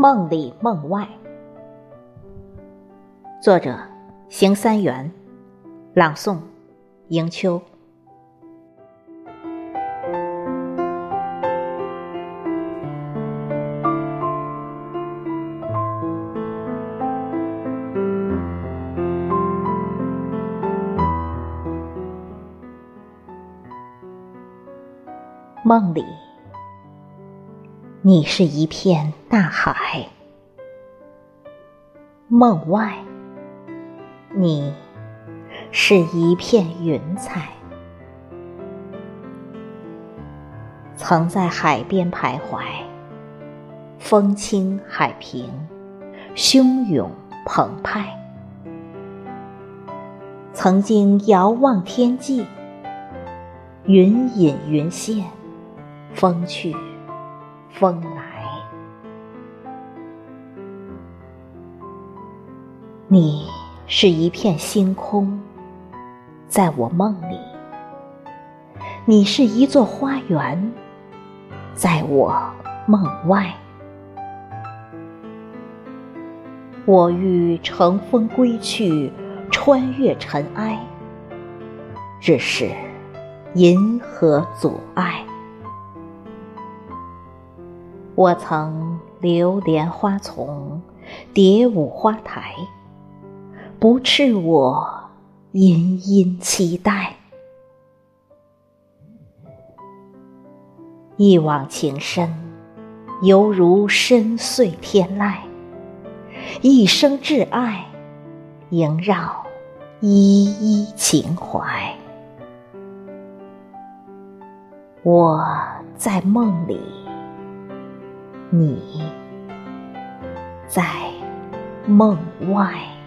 梦里梦外，作者：邢三元，朗诵：迎秋。梦里。你是一片大海，梦外，你是一片云彩。曾在海边徘徊，风轻海平，汹涌澎湃。曾经遥望天际，云隐云现，风去。风来，你是一片星空，在我梦里；你是一座花园，在我梦外。我欲乘风归去，穿越尘埃，只是银河阻碍。我曾流连花丛，蝶舞花台，不赤我殷殷期待。一往情深，犹如深邃天籁；一生挚爱，萦绕依依情怀。我在梦里。你在梦外。